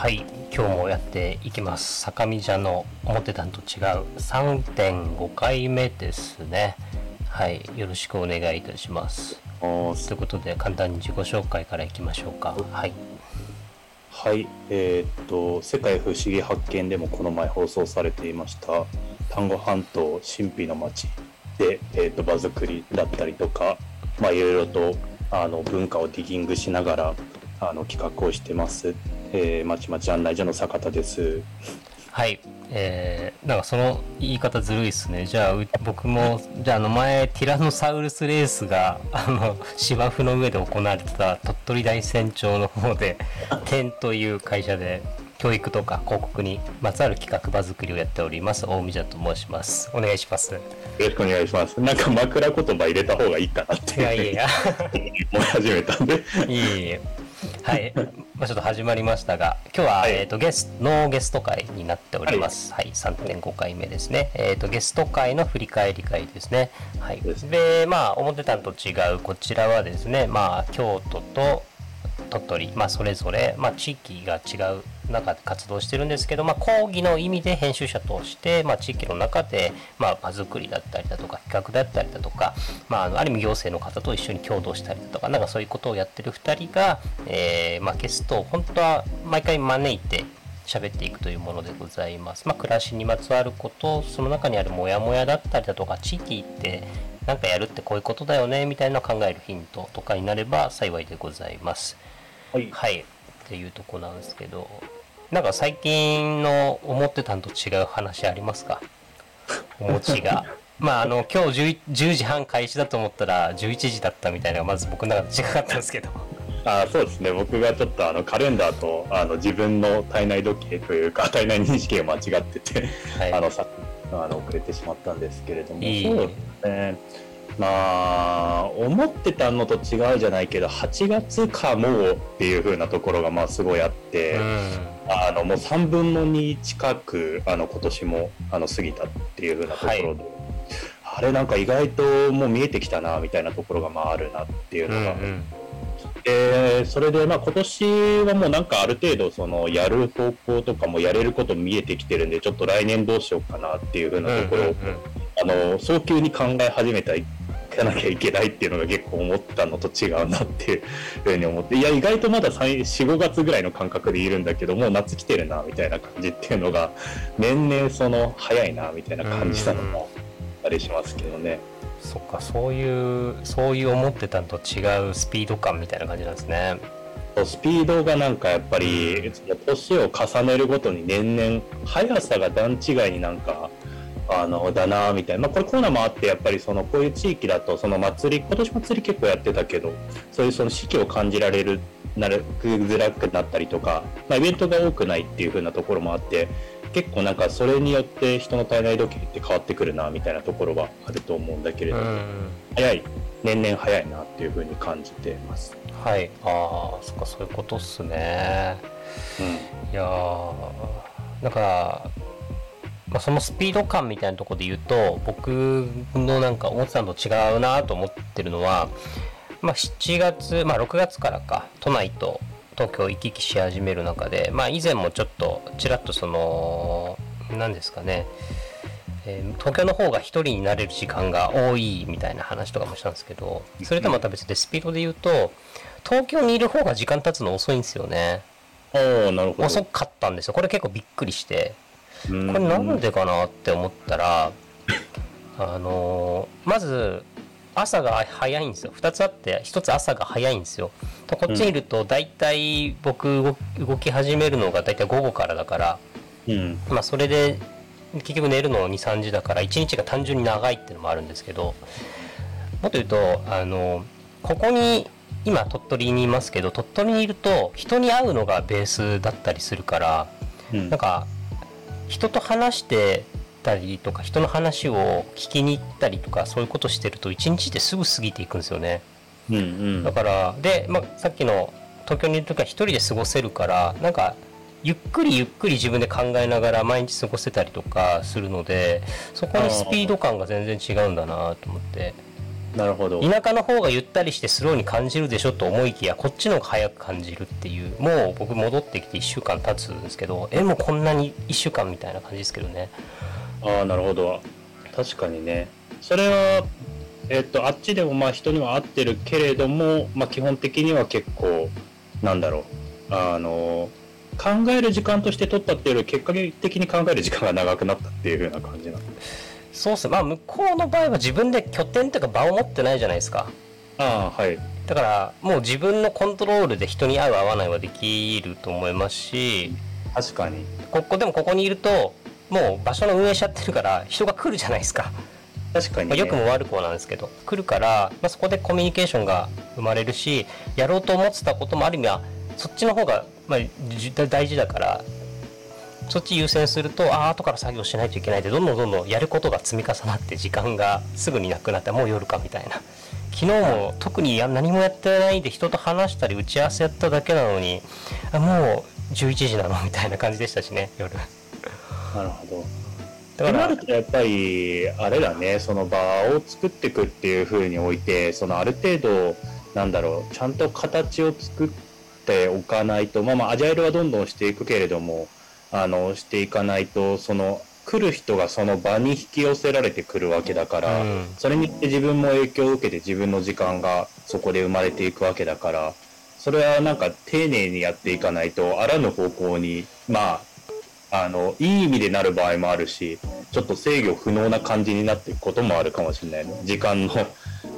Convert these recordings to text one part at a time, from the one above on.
はい今日もやっていきます。坂見茶の思ってたんと違う。3.5回目ですね。はいよろしくお願いいたします。ということで簡単に自己紹介からいきましょうか。はい。はいえー、っと「世界不思議発見」でもこの前放送されていました丹後半島神秘の町で、えー、っと場作りだったりとかまあいろいろとあの文化をディギングしながらあの企画をしてます、えー、まちまち案内所の坂田です。はい。えー、なんかその言い方ずるいっすね。じゃあ僕もじゃああの前ティラノサウルスレースが あの芝生の上で行われてた鳥取大山町の方で 天という会社で教育とか広告にまつわる企画場作りをやっております。大見者と申します。お願いします。よろしくお願いします。なんか枕言葉入れた方がいいかなって。いやいや。思い始めたんで。いえいえ。はい、まあ、ちょっと始まりましたが今日は、はい、えーと、ゲスノーゲスト会になっております、はい、はい、3.5回目ですね、えーと、ゲスト会の振り返り会ですね。はい。でまあ思ってたのと違うこちらはですねまあ京都と鳥取、まあ、それぞれ、まあ、地域が違う中で活動してるんですけど、まあ、講義の意味で編集者として、まあ、地域の中で、まあ、場作りだったりだとか企画だったりだとか、まあ、ある意味行政の方と一緒に共同したりだとかなんかそういうことをやってる2人が、えーまあ、ゲストを本当は毎回招いて喋っていくというものでございます。まあ、暮らしにまつわること、その中にあるモヤモヤだったりだとか、地域って何かやるってこういうことだよねみたいな考えるヒントとかになれば幸いでございます。はい、はい、っていうとこなんですけど、なんか最近の思ってたんと違う話ありますか？お餅が。まああの今日 10, 10時半開始だと思ったら11時だったみたいなのがまず僕の中で違かったんですけど。あそうですね。僕がちょっとあのカレンダーとあの自分の体内時計というか体内認識が間違ってて、はい、あのさあの遅れてしまったんですけれども。いいそうですねまあ思ってたのと違うじゃないけど8月かもっていう風なところがまあすごいあって、うん、あのもう3分の2近くあの今年もあの過ぎたっていう風なところで、はい、あれなんか意外ともう見えてきたなみたいなところがまああるなっていうのが。うんうん。でそれでまあ今年はもうなんかある程度そのやる方向とかもやれること見えてきてるんでちょっと来年どうしようかなっていう風なところを、あの早急に考え始めたかなきゃいけないっていうのが結構思ったのと違うなっていうふうに思っていや意外とまだ45月ぐらいの感覚でいるんだけどもう夏来てるなみたいな感じっていうのが年々その早いなみたいな感じなのもありしますけどね。そっかそういうそういう思ってたのと違うスピード感みたいな感じなんですね。スピードがなんかやっぱり年を重ねるごとに年々速さが段違いになんかあのだなみたいな、まあ、これコロナもあってやっぱりそのこういう地域だとその祭り今年祭り結構やってたけどそういうその四季を感じられるなるづらくなったりとか、まあ、イベントが多くないっていう風なところもあって結構なんかそれによって人の体内時計って変わってくるなみたいなところはあると思うんだけれども、早い。年々早いなっていう風に感じてます。はい。ああそっかそういうことっすね。うん、いやーだからまあ、そのスピード感みたいなところで言うと僕のなんか思ってたのと違うなと思ってるのは、まあ、7月、まあ、6月からか都内と東京行き来し始める中で、まあ、以前もちょっとちらっとその何ですかねえー、東京の方が1人になれる時間が多いみたいな話とかもしたんですけどそれとまた別でスピードで言うと東京にいる方が時間経つの遅いんですよね。遅かったんですよ。これ結構びっくりしてこれなんでかなって思ったらあのー、まず朝が早いんですよ。2つあって1つ朝が早いんですよ。こっちにいると大体僕動き始めるのが大体午後からだから、うん、まあそれで結局寝るの23時だから1日が単純に長いっていうのもあるんですけどもっと言うとあのここに今鳥取にいますけど鳥取にいると人に会うのがベースだったりするから、うん、なんか人と話してたりとか人の話を聞きに行ったりとかそういうことしてると一日ってすぐ過ぎていくんですよね。うんうん、だからで、まあ、さっきの東京にいる時は一人で過ごせるからなんかゆっくりゆっくり自分で考えながら毎日過ごせたりとかするのでそこにスピード感が全然違うんだなと思って。なるほど。田舎の方がゆったりしてスローに感じるでしょと思いきやこっちの方が早く感じるっていうもう僕戻ってきて1週間経つんですけどえもうこんなに1週間みたいな感じですけどね。ああなるほど。確かにね。それはえっとあっちでもまあ人には合ってるけれども、まあ、基本的には結構なんだろう。あの考える時間として取ったっていうより結果的に考える時間が長くなったっていう風な感じなんで。すそうっす。まあ向こうの場合は自分で拠点というか場を持ってないじゃないですか。ああはい。だからもう自分のコントロールで人に合う合わないはできると思いますし。確かに。ここでもここにいるともう場所の運営しちゃってるから人が来るじゃないですか。確かに、ね、まあ、良くも悪くもなんですけど。来るから、まあ、そこでコミュニケーションが生まれるしやろうと思ってたこともある意味はそっちの方が、まあ、大事だからそっち優先するとああ後から作業しないといけないでどんどんどんどんやることが積み重なって時間がすぐになくなってもう夜かみたいな。昨日も特に何もやってないで人と話したり打ち合わせやっただけなのにあもう11時なのみたいな感じでしたしね夜。なるほど。だからなるとやっぱりあれだねその場を作っていくっていうふうにおいてそのある程度なんだろうちゃんと形を作っておかないとまあまあアジャイルはどんどんしていくけれどもあのしていかないとその来る人がその場に引き寄せられてくるわけだから、うん、それによって自分も影響を受けて自分の時間がそこで生まれていくわけだからそれはなんか丁寧にやっていかないとあらぬ方向にまああのいい意味でなる場合もあるしちょっと制御不能な感じになっていくこともあるかもしれないね。時間の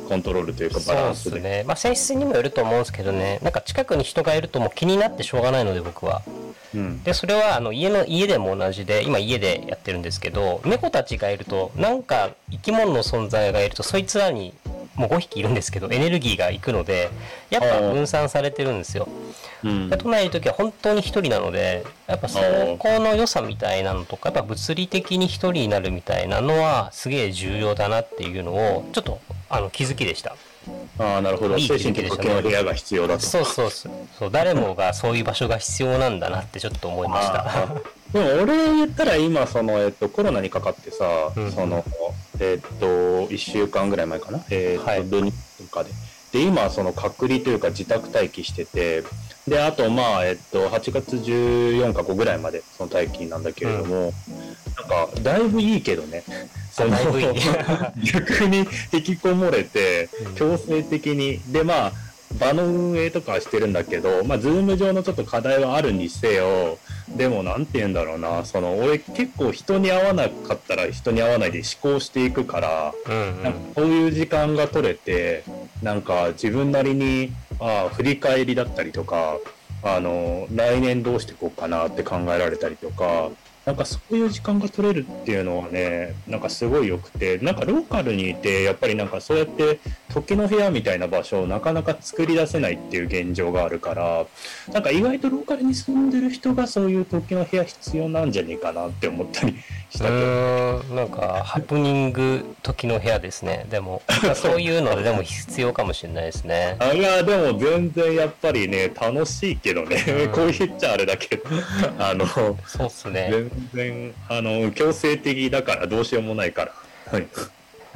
コントロールというかバランスで。でね。まあ性質にもよると思うんですけどね。なんか近くに人がいるともう気になってしょうがないので僕はうん、でそれはあの家の家でも同じで今家でやってるんですけど猫たちがいるとなんか生き物の存在がいるとそいつらにもう5匹いるんですけどエネルギーがいくのでやっぱ分散されてるんですよ。うん、都内にいる時は本当に1人なのでやっぱそこの良さみたいなのとかやっぱ物理的に1人になるみたいなのはすげえ重要だなっていうのをちょっとあの気づきでした。ああなるほど。精神的な部屋が必要だと。そうそうそう。誰もがそういう場所が必要なんだなってちょっと思いました。でも俺言ったら今その、えっと、コロナにかかってさ、うん、そのえっと1週間ぐらい前かな？えっと、はい、土日とかでで今その隔離というか自宅待機しててであとまあえっと8月14か5ぐらいまでその待機なんだけれども、うん、なんかだいぶいいけどね。その 逆に引きこもれて強制的に。でまあ場の運営とかしてるんだけど、まあ、ズーム上のちょっと課題はあるにせよ、でも、なんて言うんだろうな、その、俺結構人に会わなかったら人に会わないで思考していくから、うんうん、なんかこういう時間が取れて、なんか自分なりに、ああ、振り返りだったりとか、あの、来年どうしていこうかなって考えられたりとか、なんかそういう時間が取れるっていうのはね、なんかすごい良くて、なんかローカルにいて、やっぱりなんかそうやって時の部屋みたいな場所をなかなか作り出せないっていう現状があるから、なんか意外とローカルに住んでる人がそういう時の部屋必要なんじゃねえかなって思ったりしたけど。なんかハプニング時の部屋ですね。でも、そういうのででも必要かもしれないですね。あいや、でも全然やっぱりね、楽しいけどね、こう言っちゃあれだけど、あの、そうっすね。然あの強制的だからどうしようもないから。はい、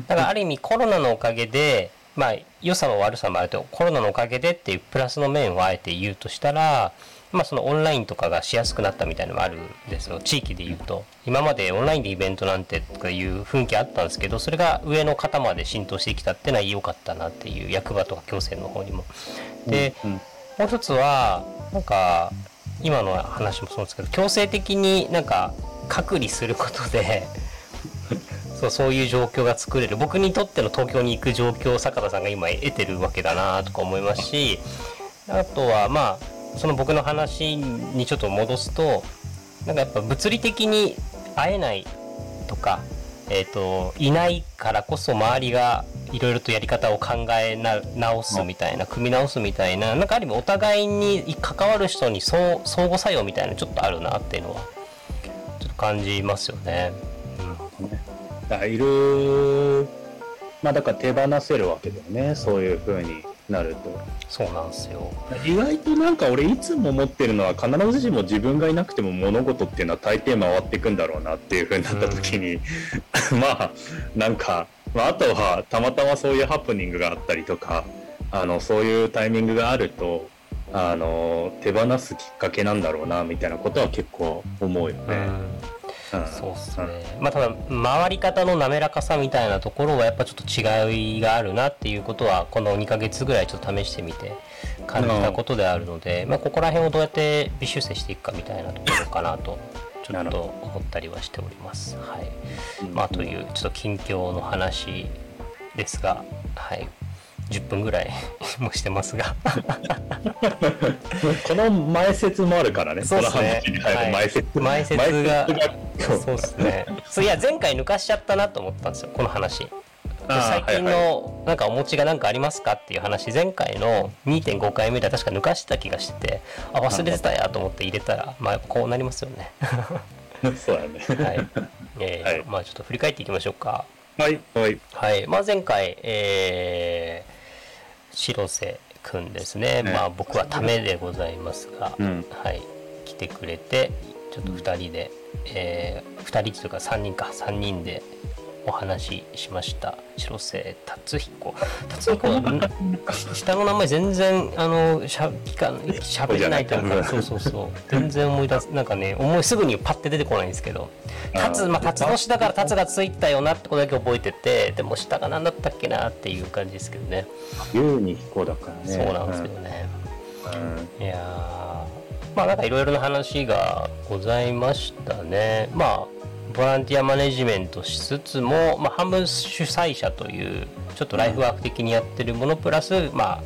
だからある意味コロナのおかげで、まあ、良さも悪さもあるとコロナのおかげでっていうプラスの面をあえて言うとしたら、まあ、そのオンラインとかがしやすくなったみたいなのもあるんですよ。地域で言うと。今までオンラインでイベントなんてとかいう雰囲気あったんですけどそれが上の方まで浸透してきたっていうのは良かったなっていう役場とか行政の方にも。で、うんうん、もう一つはなんか今の話もそうですけど強制的になんか隔離することでそうそういう状況が作れる僕にとっての東京に行く状況を坂田さんが今得てるわけだなとか思いますしあとはまあその僕の話にちょっと戻すとなんかやっぱ物理的に会えないとか、えーと、いないからこそ周りがいろいろとやり方を考え直すみたいな組み直すみたいななんかある意味お互いに関わる人に相互作用みたいなちょっとあるなっていうのはちょっと感じますよね。うん、だいる。まあだから手放せるわけだよね。そういうふうになると。そうなんですよ。意外となんか俺いつも思ってるのは必ずしも自分がいなくても物事っていうのは大抵回っていくんだろうなっていうふうになった時に、うん、まあなんかまあ、あとはたまたまそういうハプニングがあったりとかあのそういうタイミングがあるとあの手放すきっかけなんだろうなみたいなことは結構思うよね。うん、そうっすね、まあ、ただ回り方の滑らかさみたいなところはやっぱちょっと違いがあるなっていうことはこの2ヶ月ぐらいちょっと試してみて感じたことであるので、まあ、ここら辺をどうやって微修正していくかみたいなところかなとちょっと思ったりはしております。はい、まあ、というちょっと近況の話ですが、はい、10分ぐらい もしてますが。この前説もあるからね。そうですね、はい、前説前説が。そうですね。そういや前回抜かしちゃったなと思ったんですよ。この話。最近のなんかお餅が何かありますかっていう話。前回の2.5回目では確か抜かした気がしててあ忘れてたやと思って入れたらまあこうなりますよね。そうやね。はい、えー、はい、まあちょっと振り返っていきましょうか。はい。はい、はい。まあ、前回えー、白瀬くんですね、ね、まあ僕はためでございますが、うん、はい。来てくれてちょっと2人で、うん、えー、2人というか3人か3人でお話ししました。白瀬達彦。達彦下の名前全然あのしゃしゃべれないというか。そうそうそう。全然思い出すなんかね思いすぐにパッて出てこないんですけど。達まあ達年だから達がついたよなってことだけ覚えててでも下が何だったっけなっていう感じですけどね。優に彦だからね。そうなんですけどね、うん、いやまあなんかいろいろな話がございましたね。まあボランティアマネジメントしつつも、まあ、半分主催者というちょっとライフワーク的にやってるものプラス、まあ、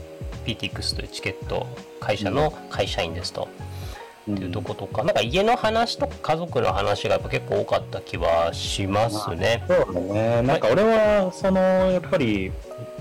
PTX というチケット会社の会社員ですと。っていうとことか、なんか家の話とか家族の話がやっぱ結構多かった気はしますね。そうだね。なんか俺はそのやっぱり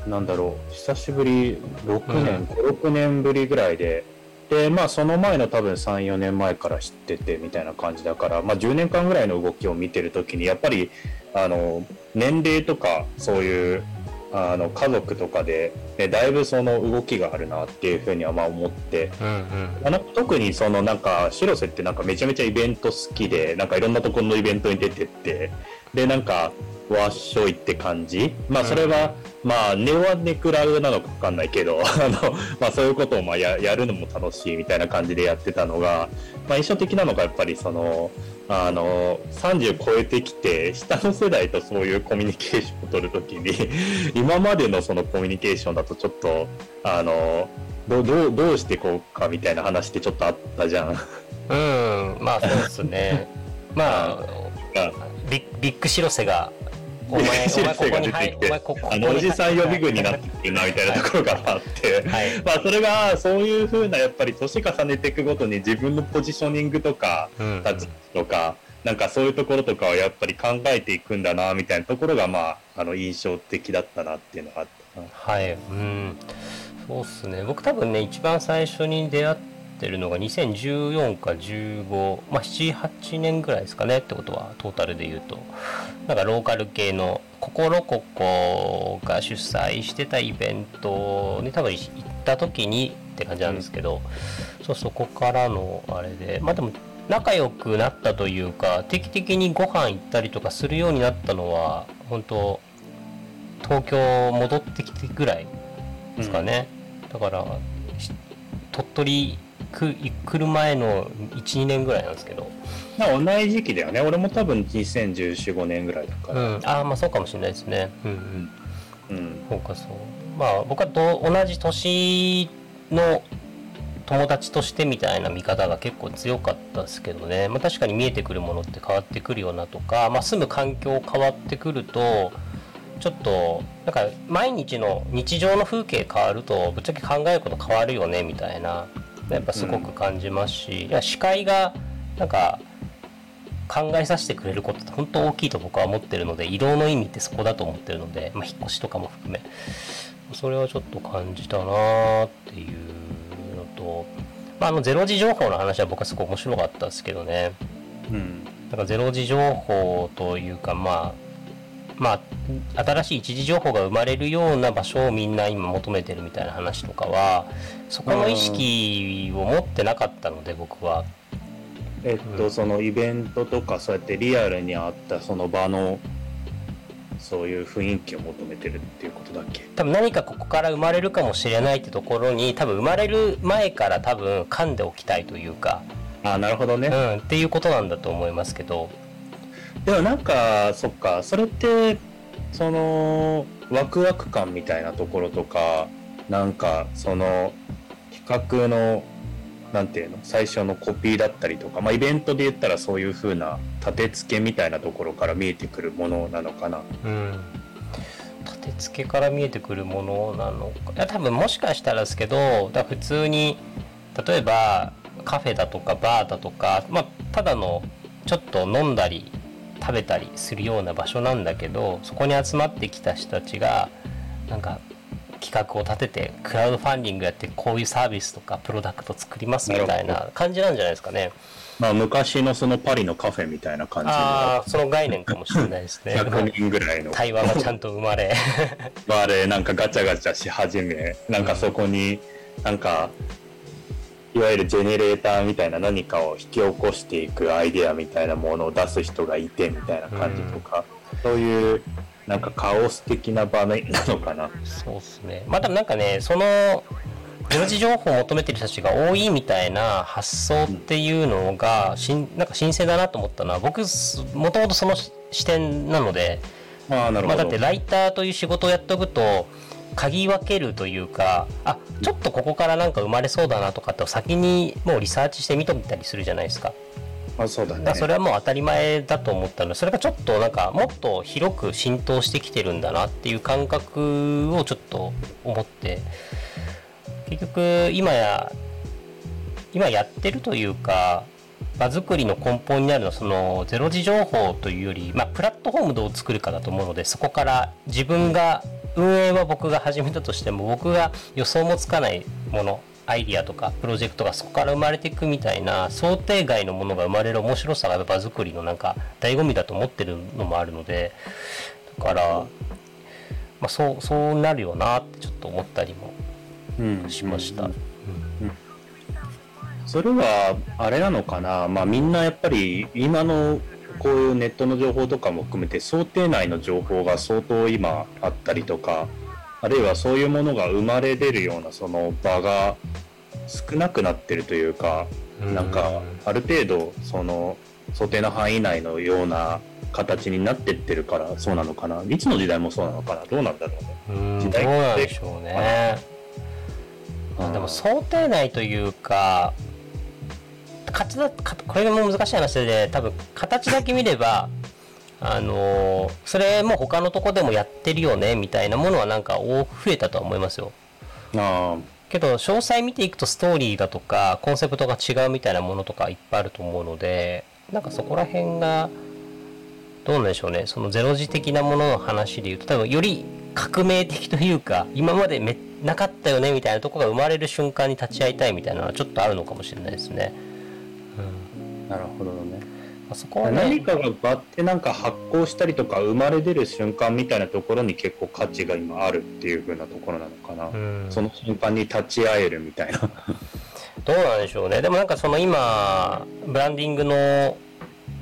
なんだろう久しぶり6年、うん、56年ぶりぐらいででまあその前の多分34年前から知っててみたいな感じだから、まあ、10年間ぐらいの動きを見てる時にやっぱりあの年齢とかそういうあの家族とかで、ね、だいぶその動きがあるなっていうふうにはまあ思って、うんうん、特にそのなんか白瀬ってなんかめちゃめちゃイベント好きでなんかいろんなところのイベントに出てってでなんかわっしょいって感じ？まあそれは、まあ根はネクラなのか分かんないけど あの、まあ、そういうことをまあややるのも楽しいみたいな感じでやってたのが、まあ、印象的なのがやっぱりそのあの30超えてきて下の世代とそういうコミュニケーションを取るときに 今までのそのコミュニケーションだとちょっとあのどどどうしていこうかみたいな話ってちょっとあったじゃん。うんまあそうですね。まあビビッグシロセがお前、お前ここに入てあの、おじさん予備軍になってるな、みたいなところがあって、はい、まあ、それが、そういうふうな、やっぱり、年重ねていくごとに自分のポジショニングとか、立ちとか、なんかそういうところとかをやっぱり考えていくんだな、みたいなところが、まあ、あの、印象的だったなっていうのがあったはい、うん。そうっすね。僕多分ね、一番最初に出会ってるのが2014か15、まあ、78年ぐらいですかねってことはトータルで言うと。なんかローカル系のココロココが主催してたイベントに多分行った時にって感じなんですけど、うん、そうそこからのあれで。まあでも仲良くなったというか定期的にご飯行ったりとかするようになったのは本当東京戻ってきてぐらいですかね、うん、だから鳥取く来る前の12年ぐらいなんですけど。同じ時期だよね。俺も多分201415年ぐらいだから、うん、ああまあそうかもしれないですね。うんうん、うん、そうかそう。まあ僕はと同じ年の友達としてみたいな見方が結構強かったですけどね、まあ、確かに見えてくるものって変わってくるよなとか、まあ、住む環境変わってくるとちょっとなんか毎日の日常の風景変わるとぶっちゃけ考えること変わるよねみたいなやっぱすごく感じますし、うん、いや視界がなんか考えさせてくれることって本当大きいと僕は思ってるので移動の意味ってそこだと思ってるので、まあ、引っ越しとかも含め。それはちょっと感じたなっていうのと、まあ、あのゼロ時情報の話は僕はすごい面白かったですけどね、うん、だからゼロ時情報というかまあまあ、新しい一時情報が生まれるような場所をみんな今求めてるみたいな話とかはそこの意識を持ってなかったので僕は。えっと、うん、そのイベントとかそうやってリアルにあったその場のそういう雰囲気を求めてるっていうことだっけ？多分何かここから生まれるかもしれないってところに多分生まれる前から多分噛んでおきたいというか。あなるほどね、うん、っていうことなんだと思いますけどでもなんかそっか。それってそのワクワク感みたいなところとかなんかその企画のなんていうの？最初のコピーだったりとか、まあ、イベントで言ったらそういう風な立て付けみたいなところから見えてくるものなのかな。うん。立て付けから見えてくるものなのか。いや多分もしかしたらですけどだ普通に例えばカフェだとかバーだとか、まあ、ただのちょっと飲んだり食べたりするような場所なんだけどそこに集まってきた人たちがなんか企画を立ててクラウドファンディングやってこういうサービスとかプロダクト作りますみたいな感じなんじゃないですかね。まあ昔のそのパリのカフェみたいな感じああその概念かもしれないですね。100人ぐらいの。対話がちゃんと生まれ。生まれなんかガチャガチャし始めなんかそこになんかいわゆるジェネレーターみたいな何かを引き起こしていくアイデアみたいなものを出す人がいてみたいな感じとか、そういうなんかカオス的な場面なのかな。そうっすね。またなんかね、その領事情報を求めてる人たちが多いみたいな発想っていうのがしんなんか新鮮だなと思ったのは僕もともとその視点なのであなるほど、まあ、だってライターという仕事をやっておくと嗅ぎ分けるというかあちょっとここからなんか生まれそうだなとかって先にもうリサーチして見といたりするじゃないですか。あそうだね、それはもう当たり前だと思ったの。でそれがちょっとなんかもっと広く浸透してきてるんだなっていう感覚をちょっと思って。結局今や今やってるというか場作りの根本にあるのはそのゼロ時情報というより、まあ、プラットフォームどう作るかだと思うのでそこから自分が運営は僕が始めたとしても僕が予想もつかないものアイディアとかプロジェクトがそこから生まれていくみたいな想定外のものが生まれる面白さが場作りのなんか醍醐味だと思ってるのもあるのでだから、まあ、そうそうなるよなってちょっと思ったりもしました。それはあれなのかな、まあ、みんなやっぱり今のこういうネットの情報とかも含めて想定内の情報が相当今あったりとかあるいはそういうものが生まれ出るようなその場が少なくなってるというかなんかある程度その想定の範囲内のような形になってってるからそうなのかな。いつの時代もそうなのかな。どうなんだろうね。時代どうなんでしょうね、でも想定内というか形だこれも難しい話で多分形だけ見ればあのそれも他のとこでもやってるよねみたいなものはなんか増えたとは思いますよ。あけど詳細見ていくとストーリーだとかコンセプトが違うみたいなものとかいっぱいあると思うのでなんかそこら辺がどうなんでしょうねそのゼロ時的なものの話でいうと多分より革命的というか今までめなかったよねみたいなとこが生まれる瞬間に立ち会いたいみたいなのはちょっとあるのかもしれないですね。うん、なるほどね。あそこは、ね、何かがバってなんか発酵したりとか生まれ出る瞬間みたいなところに結構価値が今あるっていう風なところなのかな、うん、その瞬間に立ち会えるみたいな。どうなんでしょうね。でもなんかその今ブランディングの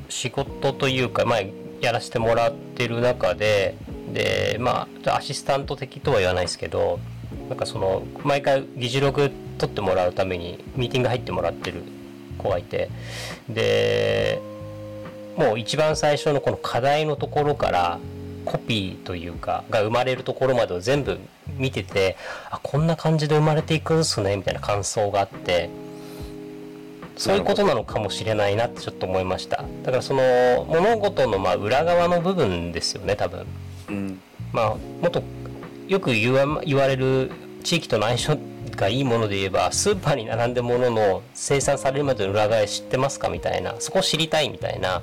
仕事というか、まあ、やらせてもらってる中ででまあアシスタント的とは言わないですけどなんかその毎回議事録取ってもらうためにミーティング入ってもらってる子がいてでもう一番最初のこの課題のところからコピーというかが生まれるところまでを全部見ててあこんな感じで生まれていくんすねみたいな感想があってそういうことなのかもしれないなってちょっと思いました。だからその物事のまあ裏側の部分ですよね多分、うん、まあもっとよく言わ言われる地域との相性がいいもので言えばスーパーに並んでものの生産されるまでの裏側知ってますかみたいなそこを知りたいみたいな、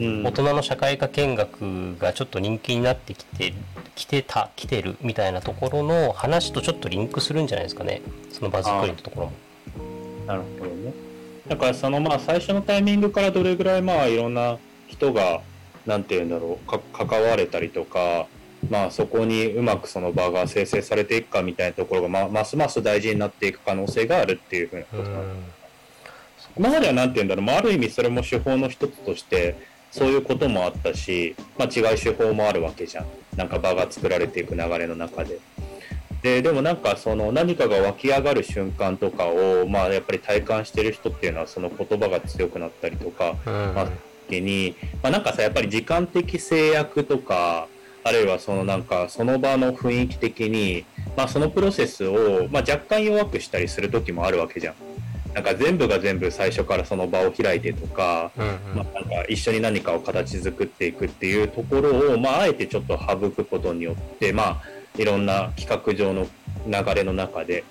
うん、大人の社会科見学がちょっと人気になってきてきてた来てるみたいなところの話とちょっとリンクするんじゃないですかねその場作りのところも。なるほどね。だからそのまあ最初のタイミングからどれぐらいまあいろんな人が何て言うんだろう関われたりとかまあ、そこにうまくその場が生成されていくかみたいなところが、まますます大事になっていく可能性があるっていうふうなことなんです。今までは何て言うんだろう、まあ、ある意味それも手法の一つとしてそういうこともあったし、まあ、違う手法もあるわけじゃんなんか場が作られていく流れの中で。ででもなんかその何かが湧き上がる瞬間とかを、まあ、やっぱり体感してる人っていうのはその言葉が強くなったりとか、うん、まあ、時に、まあ、なんかさやっぱり時間的制約とかあるいはそのなんかその場の雰囲気的に、まあ、そのプロセスを、まあ、若干弱くしたりする時もあるわけじゃん。なんか全部が全部最初からその場を開いてとか,、まあ、なんか一緒に何かを形作っていくっていうところを、まあ、あえてちょっと省くことによって、まあ、いろんな企画上の流れの中で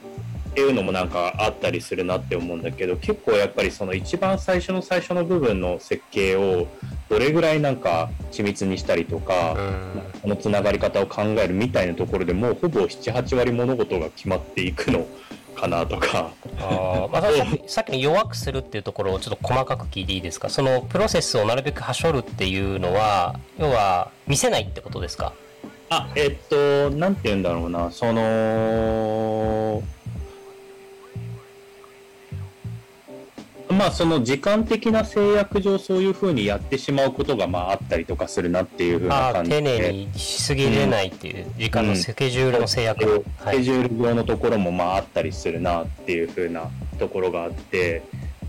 っていうのもなんかあったりするなって思うんだけど結構やっぱりその一番最初の最初の部分の設計をどれぐらいなんか緻密にしたりとか、このつながり方を考えるみたいなところでもうほぼ78割物事が決まっていくのかなとか。あ、まあ、さっきの弱くするっていうところをちょっと細かく聞いていいですか？そのプロセスをなるべくはしょるっていうのは要は見せないってことですか？あえっとなんて言うんだろうな。そのまあその時間的な制約上そういうふうにやってしまうことがまああったりとかするなっていうふうな感じで。丁寧にしすぎれないっていう時間のスケジュールの制約、うんうんスケジュール上のところもまああったりするなっていうふうなところがあって。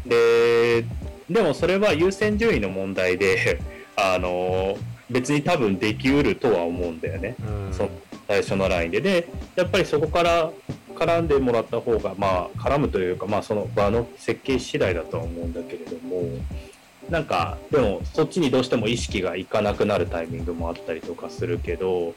ででもそれは優先順位の問題で あの別に多分できうるとは思うんだよね、うん、その最初のラインで。でやっぱりそこから絡んでもらった方がまあ絡むというかまあその場の設計次第だとは思うんだけれどもなんかでもそっちにどうしても意識がいかなくなるタイミングもあったりとかするけど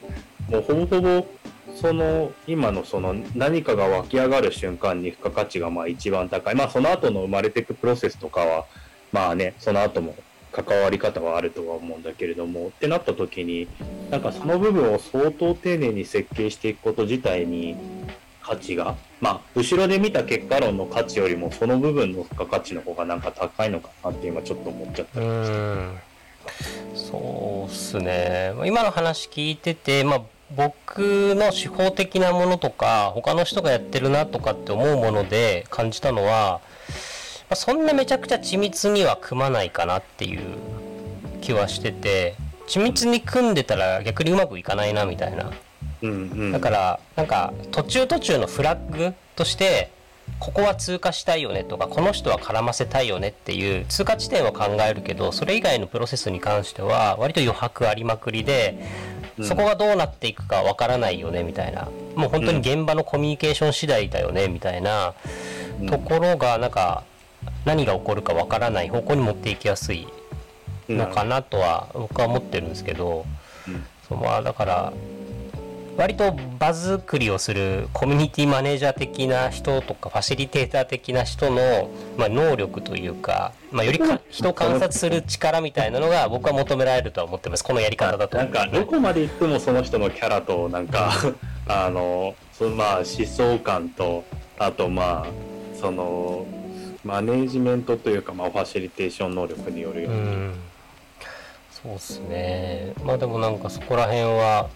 もうほぼほぼその今のその何かが湧き上がる瞬間に付加価値がまあ一番高い。まあその後の生まれていくプロセスとかはまあねその後も関わり方はあるとは思うんだけれどもってなった時になんかその部分を相当丁寧に設計していくこと自体に価値が、まあ、後ろで見た結果論の価値よりもその部分の付加価値の方がなんか高いのかなって今ちょっと思っちゃったりそうっすね。今の話聞いてて、まあ、僕の手法的なものとか他の人がやってるなとかって思うもので感じたのは、まあ、そんなめちゃくちゃ緻密には組まないかなっていう気はしてて緻密に組んでたら逆にうまくいかないなみたいな、だからなんか途中途中のフラッグとしてここは通過したいよねとかこの人は絡ませたいよねっていう通過地点を考えるけどそれ以外のプロセスに関しては割と余白ありまくりで、そこがどうなっていくかわからないよねみたいな。もう本当に現場のコミュニケーション次第だよねみたいなところがなんか何が起こるかわからない方向に持っていきやすいのかなとは僕は思ってるんですけど、そまあだから割と場作りをするコミュニティマネージャー的な人とかファシリテーター的な人の、まあ、能力というか、まあ、より人を観察する力みたいなのが僕は求められるとは思ってます。このやり方だと。なんかどこまで行ってもその人のキャラとなんか あのそのまあ思想感とあとまあそのマネージメントというか、まあ、ファシリテーション能力によるように、うそうっすね。まあでもなんかそこら辺は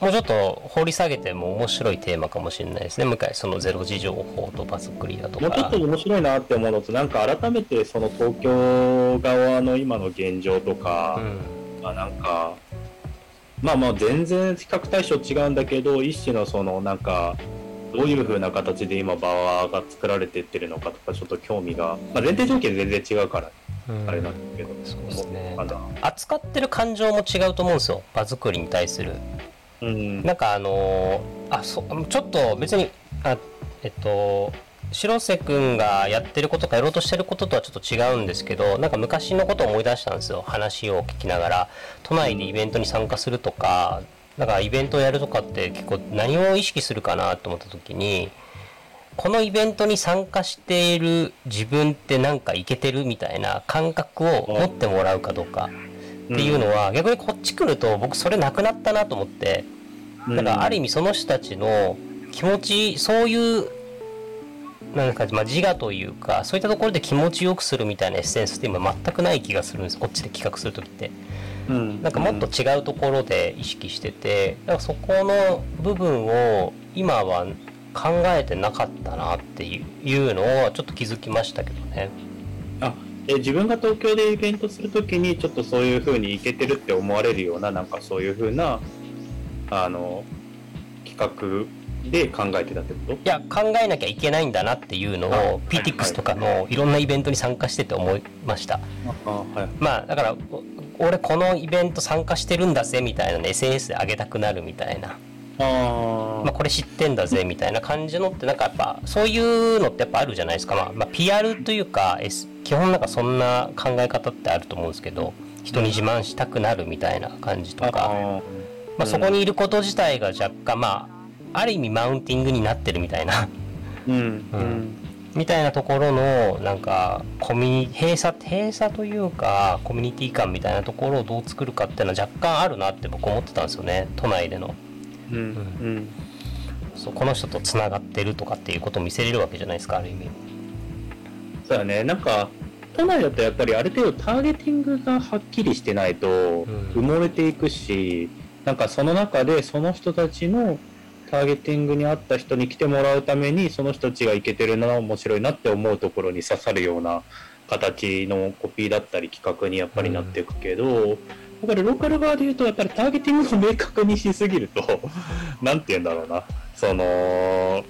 もうちょっと掘り下げても面白いテーマかもしれないですね。向井そのゼロ時情報と場作りだとか。もうちょっと面白いなって思うのとなんか改めてその東京側の今の現状とか、うん、まあなんかまあまあ全然比較対象違うんだけど一種のそのなんかどういうふうな形で今場が作られていってるのかとかちょっと興味が、まあ、前提条件全然違うから、あれなんだけど、そうですね。扱ってる感情も違うと思うんですよ。場作りに対するうん、なんかあの、あそちょっと別にあえっと白瀬君がやってることかやろうとしてることとはちょっと違うんですけどなんか昔のことを思い出したんですよ。話を聞きながら。都内でイベントに参加するとかなんかイベントをやるとかって結構何を意識するかなと思った時にこのイベントに参加している自分ってなんかいけてるみたいな感覚を持ってもらうかどうか。っていうのは、逆にこっち来ると僕それなくなったなと思ってだからある意味その人たちの気持ちそういうなんかまあ自我というかそういったところで気持ちよくするみたいなエッセンスって今全くない気がするんですこっちで企画する時って。うん、なんかもっと違うところで意識しててだからそこの部分を今は考えてなかったなっていうのをちょっと気づきましたけどね。あで自分が東京でイベントするときにちょっとそういうふうにいけてるって思われるようななんかそういうふうなあの企画で考えてたってこと？いや考えなきゃいけないんだなっていうのを PTX とかのいろんなイベントに参加してて思いました、はい、まあだから俺このイベント参加してるんだぜみたいなの SNS で上げたくなるみたいなあまあ、これ知ってんだぜみたいな感じのってなんかやっぱそういうのってやっぱあるじゃないですか、まあ、まあ、PR というか、S、基本なんかそんな考え方ってあると思うんですけど人に自慢したくなるみたいな感じとか、まあ、そこにいること自体が若干まあある意味マウンティングになってるみたいな、うん、うん、みたいなところのなんかコミュニ閉鎖閉鎖というかコミュニティ感みたいなところをどう作るかっていうのは若干あるなって僕思ってたんですよね。都内での。うん。うん。そうこの人とつながってるとかっていうことを見せれるわけじゃないですかある意味。そうだね。なんか都内だとやっぱりある程度ターゲティングがはっきりしてないと埋もれていくし、うん、なんかその中でその人たちのターゲティングに合った人に来てもらうためにその人たちがいけてるな面白いなって思うところに刺さるような形のコピーだったり企画にやっぱりなっていくけど、うんだからローカル側で言うと、やっぱりターゲティングを明確にしすぎると、なんて言うんだろうな、その、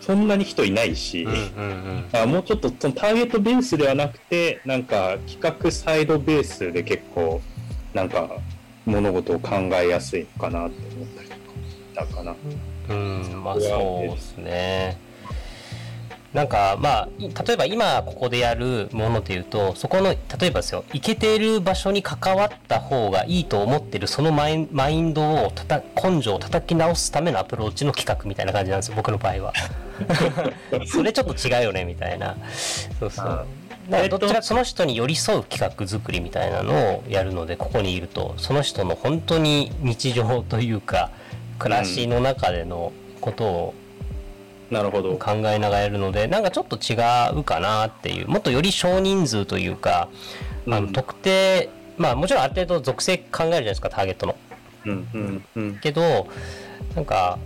そんなに人いないし、うんうんうん、もうちょっとそのターゲットベースではなくて、なんか企画サイドベースで結構、なんか物事を考えやすいのかなって思ったりとかしたかな。うん、まあそうですね。なんかまあ例えば今ここでやるものでいうとそこの例えばですよ行けている場所に関わった方がいいと思ってるそのマイマインドをたた根性を叩き直すためのアプローチの企画みたいな感じなんですよ僕の場合は。それちょっと違うよねみたいな。そうそう。だからどちらその人に寄り添う企画作りみたいなのをやるのでここにいるとその人の本当に日常というか暮らしの中でのことをなるほど。考えながらやるのでなんかちょっと違うかなっていう。もっとより少人数というか、うん、あの特定まあもちろんある程度属性考えるじゃないですかターゲットの。うんうんうん、けどなんか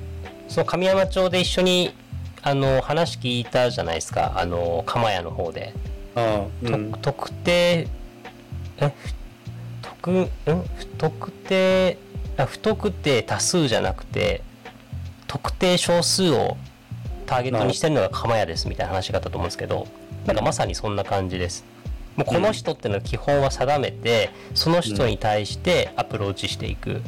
その神山町で一緒にあの話聞いたじゃないですかあの鎌屋の方で。あうん、特定え特ん不特定あ不特定多数じゃなくて特定少数をターゲットにしてるのが釜屋ですみたいな話があったと思うんですけどなんかまさにそんな感じです。もうこの人っていうのは基本は定めてその人に対してアプローチしていく。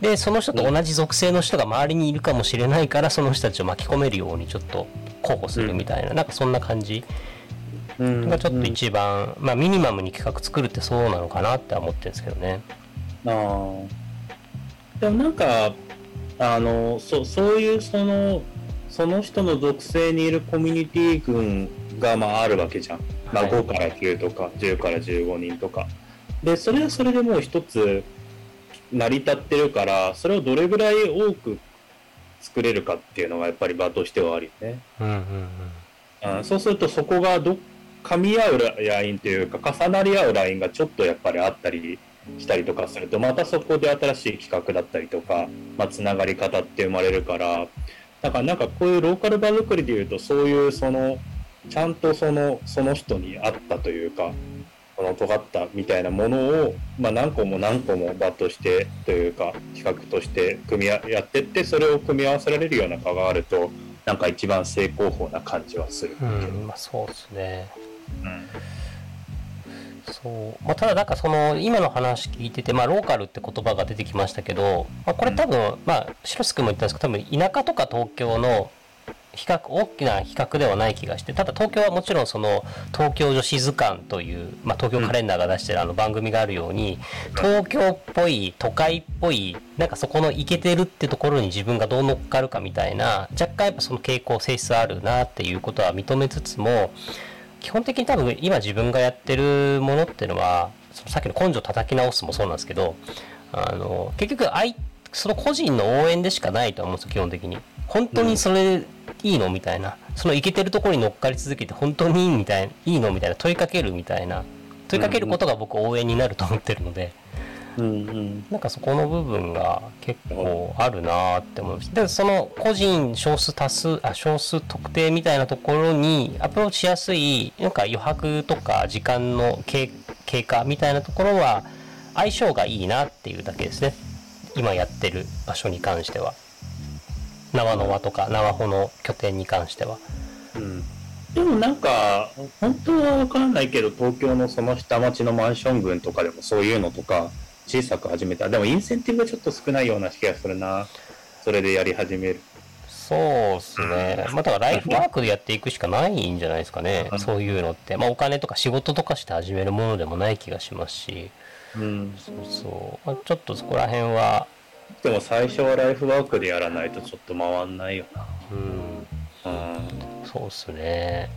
でその人と同じ属性の人が周りにいるかもしれないからその人たちを巻き込めるようにちょっと候補するみたいな。なんかそんな感じがちょっと一番、まあミニマムに企画作るってそうなのかなって思ってるんですけどね。ああ。でもなんかあのそそういうそのその人の属性にいるコミュニティ群がまああるわけじゃん、まあ、5から9とか10から15人とか。でそれはそれでもう一つ成り立ってるからそれをどれぐらい多く作れるかっていうのがやっぱり場としてはあるよね、うんうんうん、そうするとそこがど噛み合うラインというか重なり合うラインがちょっとやっぱりあったりしたりとかするとまたそこで新しい企画だったりとか、まあ、つながり方って生まれるからだからなんかこういうローカル場作りでいうとそういうそのちゃんとそのその人に合ったというかその尖ったみたいなものを、まあ、何個も何個も場としてというか企画として組みやってってそれを組み合わせられるような場があるとなんか一番正攻法な感じはする、うん、まあ、そうですね、うんそう。まあ、ただなんかその今の話聞いてて、まあ、ローカルって言葉が出てきましたけど、まあ、これ多分、まあ白須君も言ったんですけど多分田舎とか東京の比較大きな比較ではない気がしてただ東京はもちろんその東京女子図鑑という、まあ、東京カレンダーが出してるあの番組があるように東京っぽい都会っぽいなんかそこのイケてるってところに自分がどう乗っかるかみたいな若干やっぱその傾向性質あるなっていうことは認めつつも基本的に多分今自分がやってるものっていうのはそのさっきの根性叩き直すもそうなんですけどあの結局いその個人の応援でしかないと思うんですよ基本的に。本当にそれいいのみたいな。そのいけてるところに乗っかり続けて本当にいいみたいいいのみたいな問いかけるみたいな問いかけることが僕応援になると思ってるので。うんうん、なんかそこの部分が結構あるなって思います。でその個人少数多数あ少数特定みたいなところにアプローチしやすいなんか余白とか時間の経過みたいなところは相性がいいなっていうだけですね。今やってる場所に関しては。縄の輪とか縄穂の拠点に関しては。うん。でもなんか、本当はわからないけど、東京のその下町のマンション群とかでもそういうのとか、小さく始めた。でもインセンティブがちょっと少ないような気がするな。それでやり始める。そうっすね。まあだからライフワークでやっていくしかないんじゃないですかね。そういうのって。まあお金とか仕事とかして始めるものでもない気がしますし。うん。そうそう。まあ、ちょっとそこら辺は。でも最初はライフワークでやらないとちょっと回んないよな。うん。うん。そうっすね。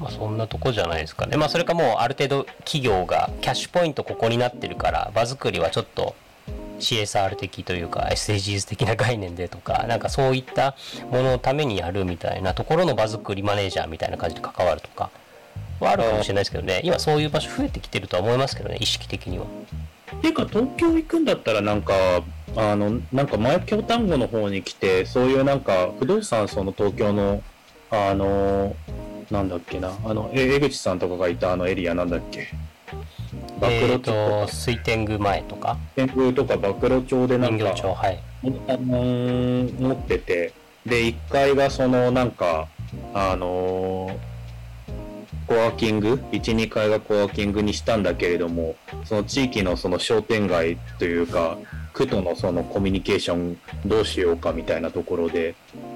まあ、そんなとこじゃないですかね。まあ、それかもうある程度企業がキャッシュポイントここになってるから場作りはちょっと CSR 的というか SDGs 的な概念でとかなんかそういったもののためにやるみたいなところの場作りマネージャーみたいな感じで関わるとかはあるかもしれないですけどね今そういう場所増えてきてるとは思いますけどね意識的には。っていうか東京行くんだったらなんかあのなんか前京丹後の方に来てそういうなんか不動産その東京のあのなんだっけな、あの、江口さんとかがいたあのエリアなんだっけ？暴露町水天宮前とか？天宮とか暴露町でなんか、はい、あのー、持ってて、で、1階がそのなんか、あのー、コワーキング、1、2階がコワーキングにしたんだけれども、その地域のその商店街というか、区とのそのコミュニケーションどうしようかみたいなところで、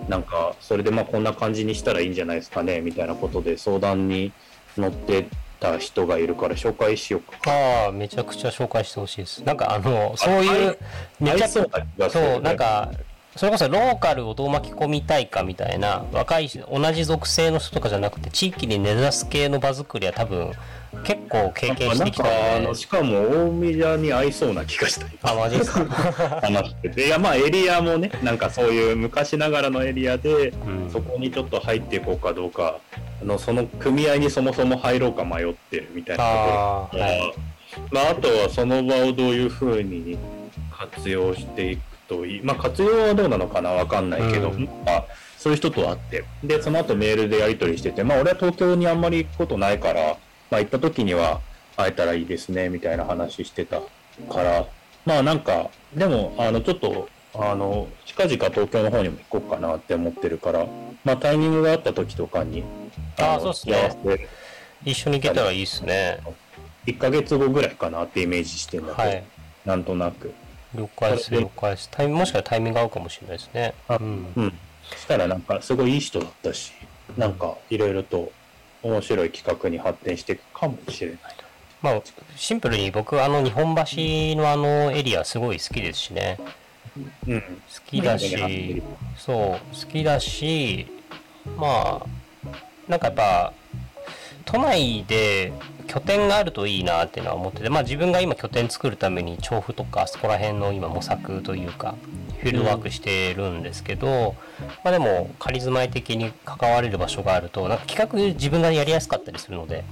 なんか、それでまあこんな感じにしたらいいんじゃないですかね、みたいなことで相談に乗ってた人がいるから紹介しようか。ああ、めちゃくちゃ紹介してほしいです。なんかあの、そういう、めちゃくちゃ、そう、なんか、それこそローカルをどう巻き込みたいかみたいな若い同じ属性の人とかじゃなくて地域に根ざす系の場作りは多分結構経験してきたんでしかも大宮に合いそうな気がした。あマジですか？話してていやまあエリアもねなんかそういう昔ながらのエリアで、うん、そこにちょっと入っていこうかどうかあのその組合にそもそも入ろうか迷ってるみたいな。ところあ,、はい、まあ、あとはその場をどういうふうに活用していくといい。まあ活用はどうなのかな？わかんないけど、うん、まあそういう人と会って。でその後メールでやり取りしてて。まあ俺は東京にあんまり行くことないからまあ、行った時には会えたらいいですねみたいな話してたから。まあなんかでもあのちょっとあの近々東京の方にも行こうかなって思ってるから。まあタイミングがあった時とかにああそうっすね。一緒に行けたらいいっすね。1か月後ぐらいかなってイメージしてんだけど、はい、なんとなく。了解です了解で。す。タイもしかしたらタイミング合うかもしれないですね。うん、うん、したらなんかすごいいい人だったしなんかいろいろと面白い企画に発展していくかもしれない。まあ、シンプルに僕あの日本橋のあのエリアすごい好きですしね。うん、好きだし、そう好きだしまあなんかやっぱ都内で拠点があるといいなっていうのは思っててまあ自分が今拠点作るために調布とかそこら辺の今模索というかフィールドワークしてるんですけど、まあ、でも仮住まい的に関われる場所があるとなんか企画自分がやりやすかったりするので。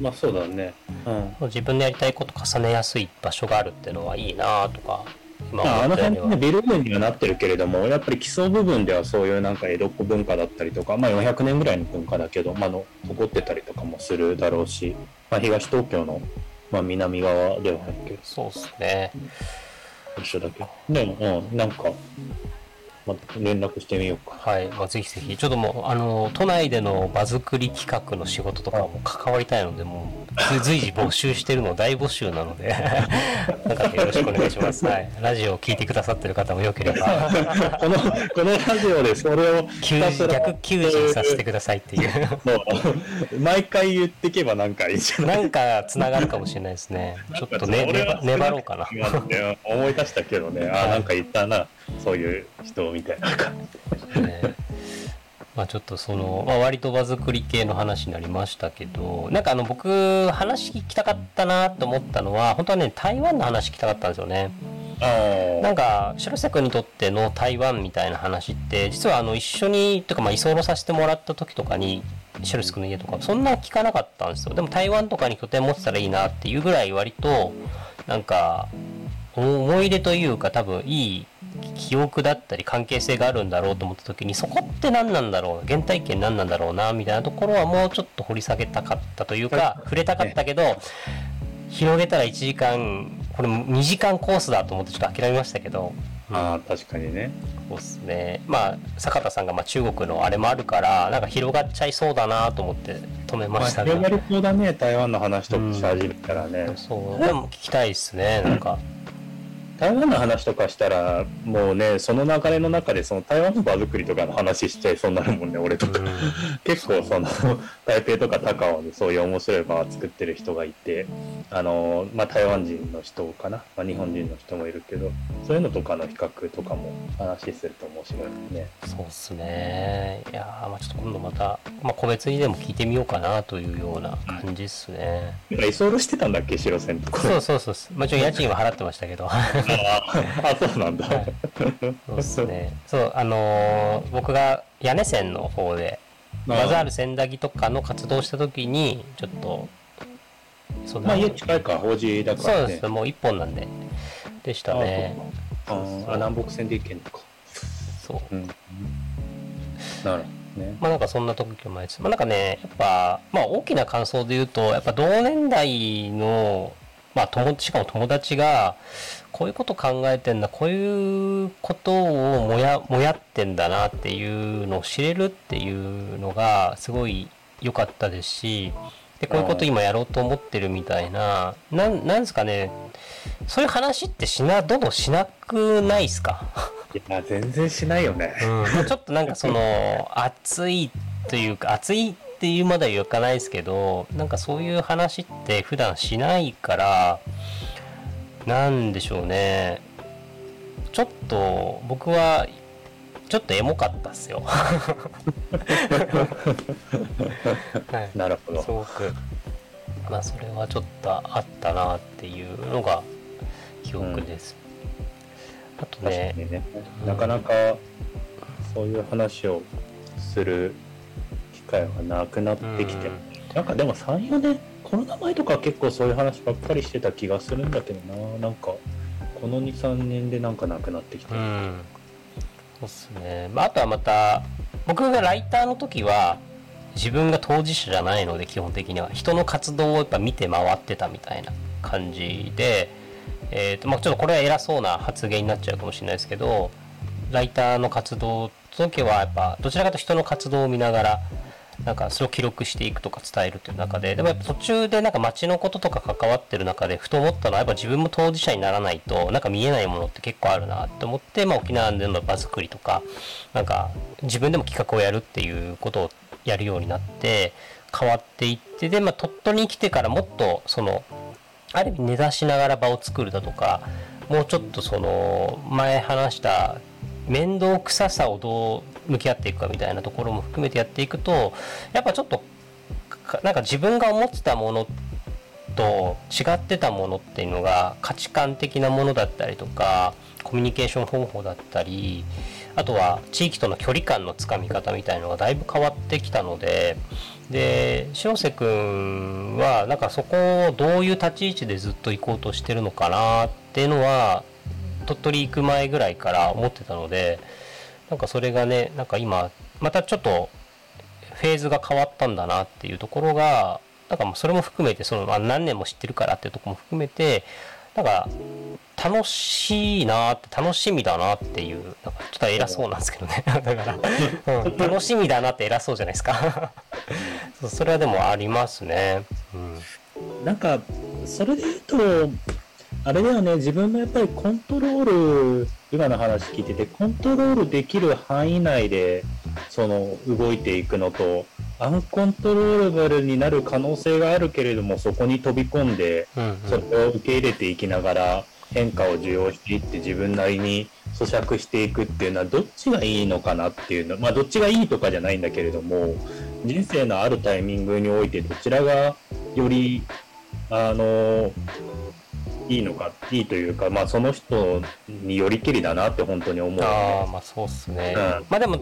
まあそうだね、うん、自分でやりたいこと重ねやすい場所があるっていうのはいいなとかまあ、あの辺ねビル群にはなってるけれどもやっぱり基礎部分ではそういうなんか江戸っ子文化だったりとか、まあ、400年ぐらいの文化だけど、まあの、残ってたりとかもするだろうし、まあ、東東京の、まあ、南側ではあるけど。そうっすね。一緒だけでも、うん、なんか、まあ、連絡してみようか。はい、まあ、ぜひぜひ、ちょっともう、あの、都内での場作り企画の仕事とかも関わりたいので、もう、随時募集してるの、大募集なので なんかよろしくお願いします。はい。ラジオを聞いてくださってる方もよければこの、このラジオでそれを逆求人させてくださいっていう 毎回言ってけばなんかいいじゃないなんか繋がるかもしれないですね。ちょっとね、粘ろうかな。思い出したけどね、あ、なんか言ったな。そういう人みたいな感じ、ね、まあちょっとその、まあ、割と場作り系の話になりましたけどなんかあの僕話聞きたかったなと思ったのは本当はね台湾の話聞きたかったんですよね。なんか白瀬君にとっての台湾みたいな話って実はあの一緒にというかまあ居候させてもらった時とかに白瀬君の家とかそんな聞かなかったんですよでも台湾とかに拠点持ってたらいいなっていうぐらい割となんか思い出というか多分いい記憶だったり関係性があるんだろうと思った時にそこって何なんだろう原体験何なんだろうなみたいなところはもうちょっと掘り下げたかったというか触れたかったけど広げたら1時間これ2時間コースだと思ってちょっと諦めましたけど、ああ確かにね。そうっすね。まあ坂田さんがまあ中国のあれもあるからなんか広がっちゃいそうだなと思って止めましたね、まあ、広がりそうだね台湾の話とかし始めたらね、うん、そう。でも聞きたいっすねなんか台湾の話とかしたらもうねその流れの中でその台湾の場作りとかの話しちゃいそうになるもんね俺とか、うん、結構その台北とか高尾にそういう面白い場を作ってる人がいてあの、まあ、台湾人の人かな、まあ、日本人の人もいるけどそういうのとかの比較とかも話すると面白いね。そうっすね。いやまあちょっと今度また、まあ、個別にでも聞いてみようかなというような感じっすね。居候してたんだっけ？白線とか。そうそうそうまあちょ家賃は払ってましたけど あそうなんだ、はい、そうですね。そうあのー、僕が屋根線の方でバザール千駄木とかの活動した時にちょっとそまあ家近いか法事だから、ね、そうです。もう一本なんで。でしたね。ああ南北線で行けんのか。そう、うん、なるね、まあなんかそんな時も前です。まあなんかね、やっぱ、まあ大きな感想で言うと、やっぱ同年代の、まあ友、しかも友達が、こういうこと考えてんだこういうことをもやもやってんだなっていうのを知れるっていうのがすごい良かったですしでこういうこと今やろうと思ってるみたいななんですかねそういう話ってしなどんどんしなくないですか？いや全然しないよね、うん、ちょっとなんかその熱いというか熱いっていうまでは言かないですけどなんかそういう話って普段しないからなんでしょうね。ちょっと僕はちょっとエモかったっすよ。はい、なるほど。すごくまあそれはちょっとあったなっていうのが記憶です、うん、あとね、ね、なかなかそういう話をする機会はなくなってきて、うん、なんかでも34年コロナ前とか結構そういう話ばっかりしてた気がするんだけどな。なんかこの23年でなんかなくなってきて。うんそうっすね、まあ、あとはまた僕がライターの時は自分が当事者じゃないので基本的には。人の活動をやっぱ見て回ってたみたいな感じで、えーとまあ、ちょっとこれは偉そうな発言になっちゃうかもしれないですけどライターの活動の時はやっぱどちらかと人の活動を見ながらなんかそれを記録していくとか伝えるっていう中ででもやっぱ途中でなんか街のこととか関わってる中でふと思ったのはやっぱ自分も当事者にならないとなんか見えないものって結構あるなって思って、まあ、沖縄での場作りとかなんか自分でも企画をやるっていうことをやるようになって変わっていってで、まあ、鳥取に来てからもっとそのある意味根ざしながら場を作るだとかもうちょっとその前話した面倒くささをどう向き合っていくかみたいなところも含めてやっていくとやっぱちょっとなんか自分が思ってたものと違ってたものっていうのが価値観的なものだったりとかコミュニケーション方法だったりあとは地域との距離感のつかみ方みたいのがだいぶ変わってきたのでで塩瀬君はなんかそこをどういう立ち位置でずっと行こうとしてるのかなっていうのは鳥取行く前ぐらいから思ってたのでなんかそれがねなんか今またちょっとフェーズが変わったんだなっていうところがなんかそれも含めてその、ま、何年も知ってるからっていうとこも含めてなんか楽しいなって楽しみだなっていうなんかちょっと偉そうなんですけどね。だから、楽しみだなって偉そうじゃないですか。それはでもありますね、うん、なんかそれで言うとあれだよね、自分のやっぱりコントロール、今の話聞いてて、コントロールできる範囲内で、その、動いていくのと、アンコントローラブルになる可能性があるけれども、そこに飛び込んで、それを受け入れていきながら、変化を受容していって自分なりに咀嚼していくっていうのはどっちがいいのかなっていうのまあどっちがいいとかじゃないんだけれども人生のあるタイミングにおいてどちらがよりあのいいのかいいというか、まあ、その人によりきりだなって本当に思う、ね、ああまあそうっすね、うん、まあでも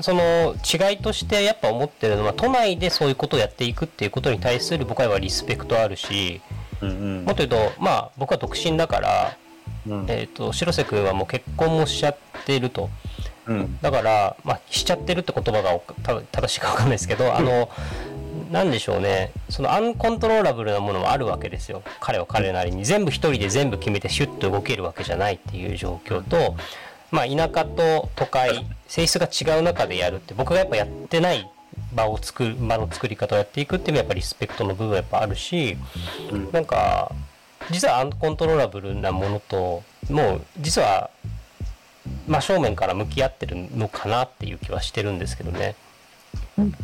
その違いとしてやっぱ思ってるのは都内でそういうことをやっていくっていうことに対する僕はリスペクトあるしうんうん、もっと言うとまあ僕は独身だから、うん、えーと、白瀬君はもう結婚もしちゃっていると、うん、だから、まあ、しちゃってるって言葉が正しいか分かんないですけどあの何でしょうね。そのアンコントローラブルなものもあるわけですよ。彼は彼なりに。全部一人で全部決めてシュッと動けるわけじゃないっていう状況と、まあ、田舎と都会性質が違う中でやるって僕がやっぱやってない場を作る場の作り方をやっていくっていうのはやっぱリスペクトの部分はやっぱあるし、うん、なんか実はアンコントローラブルなものともう実は真正面から向き合ってるのかなっていう気はしてるんですけどね。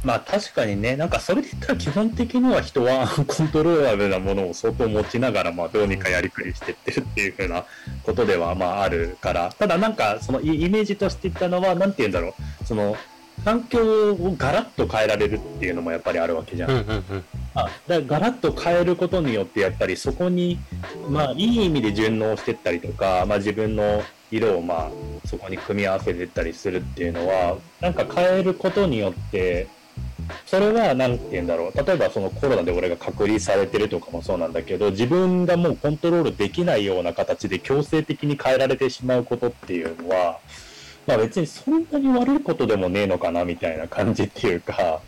まあ確かにね、なんかそれで言ったら基本的には人は コントローラブなものを相当持ちながら、まあどうにかやりくりしてってるっていう風なことではまああるから、ただなんかそのイメージとして言ったのは、なんて言うんだろう、その環境をガラッと変えられるっていうのもやっぱりあるわけじゃん。うんうんうん、あだガラッと変えることによってやっぱりそこに、まあ、いい意味で順応してったりとか、まあ、自分の色をまあそこに組み合わせてったりするっていうのはなんか変えることによってそれは何て言うんだろう。例えばそのコロナで俺が隔離されてるとかもそうなんだけど自分がもうコントロールできないような形で強制的に変えられてしまうことっていうのはまあ別にそんなに悪いことでもねえのかなみたいな感じっていうか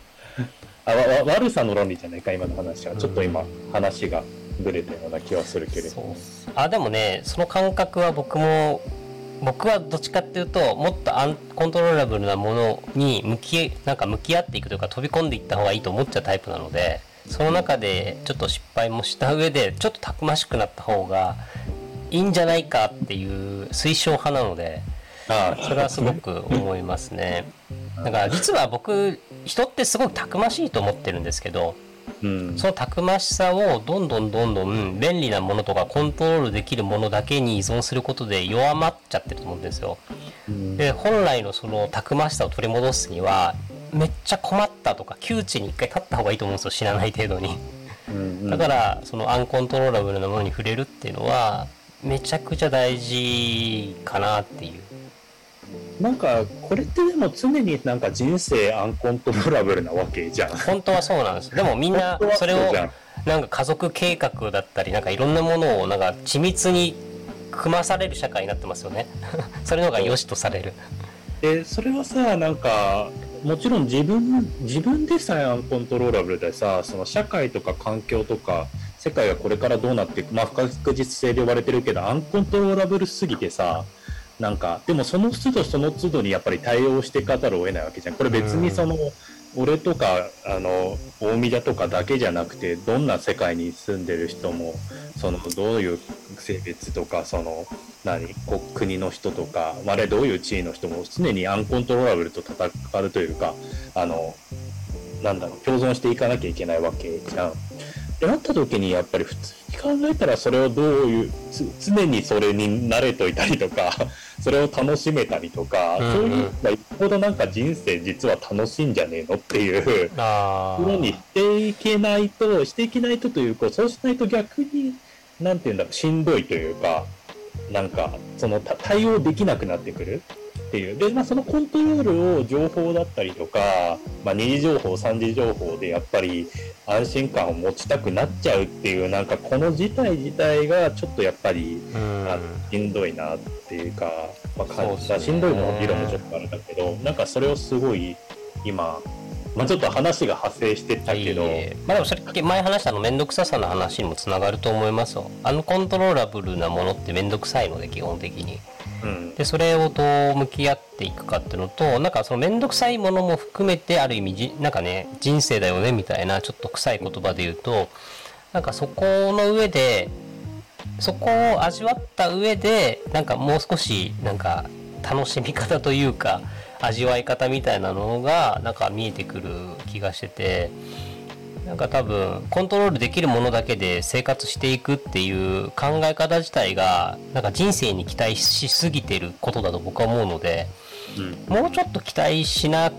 あわ悪さの論理じゃないか今の話は。ちょっと今話がぶれたような気はするけれども、あでもねその感覚は僕も僕はどっちかっていうともっとアンコントローラブルなものに向きなんか向き合っていくというか飛び込んでいった方がいいと思っちゃうタイプなのでその中でちょっと失敗もした上でちょっとたくましくなった方がいいんじゃないかっていう推奨派なのでそれはすごく思いますね。だから実は僕人ってすごくたくましいと思ってるんですけどうん、そのたくましさをどんどんどんどん便利なものとかコントロールできるものだけに依存することで弱まっちゃってると思うんですよ。うん、で本来のそのたくましさを取り戻すにはめっちゃ困ったとか窮地に一回立った方がいいと思うんですよ知らない程度に。だからそのアンコントローラブルなものに触れるっていうのはめちゃくちゃ大事かなっていう。なんかこれってでも常になんか人生アンコントローラブルなわけじゃん。本当はそうなんです。でもみんなそれをなんか家族計画だったりなんかいろんなものをなんか緻密に組まされる社会になってますよね。それのが良しとされる。でそれはさなんかもちろん自分自分でさえアンコントローラブルでさその社会とか環境とか世界がこれからどうなっていくまあ不確実性で呼ばれてるけどアンコントローラブルすぎてさなんかでもその都度その都度にやっぱり対応していかざるを得ないわけじゃんこれ別にその、俺とかあの大宮とかだけじゃなくてどんな世界に住んでる人もそのどういう性別とかその何国の人とかあれどういう地位の人も常にアンコントローラブルと戦うというかあのなんだろう共存していかなきゃいけないわけじゃん。ってなった時にやっぱり普通考えたらそれをどういう常にそれに慣れといたりとか それを楽しめたりとか、うんうん、そういうの一方なんか人生実は楽しいんじゃねえのっていうふうにしていけないとしていけないとというかそうしないと逆に何て言うんだろうしんどいというかなんかその対応できなくなってくるっていう。で、まあ、そのコントロールを情報だったりとか、まあ、二次情報三次情報でやっぱり安心感を持ちたくなっちゃうっていうなんかこの事態自体がちょっとやっぱり、しんどいなっていうか、まあ、感じた、しんどいの議論もちょっとあるんだけどなんかそれをすごい今まあ、ちょっと話が派生してたけど、まあ、でもそれ前話したの面倒くささの話にもつながると思いますよ。アンコントローラブルなものって面倒くさいので基本的にでそれをどう向き合っていくかっていうのとなんかその面倒くさいものも含めてある意味じなんかね人生だよねみたいなちょっと臭い言葉で言うとなんかそこの上でそこを味わった上でなんかもう少しなんか楽しみ方というか味わい方みたいなのがなんか見えてくる気がしてて。なんか多分コントロールできるものだけで生活していくっていう考え方自体がなんか人生に期待しすぎてることだと僕は思うので、うん、もうちょっと期待しな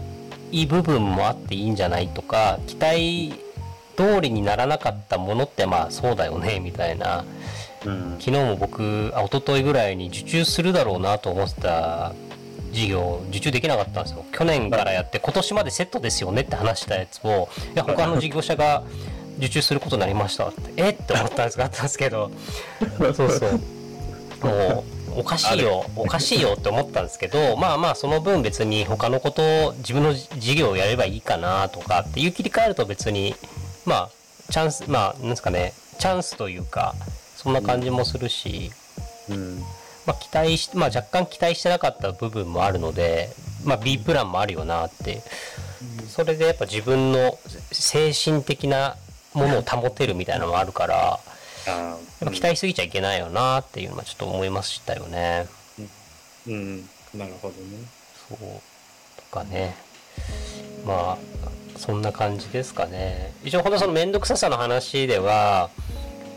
い部分もあっていいんじゃないとか期待通りにならなかったものってまあそうだよねみたいな、うん、昨日も僕あ一昨日ぐらいに受注するだろうなと思ってた事業受注できなかったんですよ。去年からやって今年までセットですよねって話したやつをいや他の事業者が受注することになりましたってえっ？て思ったんですがあったんですけど。そうそう。もうおかしいよおかしいよって思ったんですけどまあまあその分別に他のことを自分の事業をやればいいかなとかっていう切り替えると別にまあチャンスまあなんですかねチャンスというかそんな感じもするし、うん、まあ、期待し、まあ、若干期待してなかった部分もあるので、まあ、B プランもあるよなってそれでやっぱ自分の精神的なものを保てるみたいなのもあるからやっぱ期待しすぎちゃいけないよなっていうのはちょっと思いましたよね。うん、なるほどね。そうとかねまあそんな感じですかね。一応ほんとその面倒くささの話では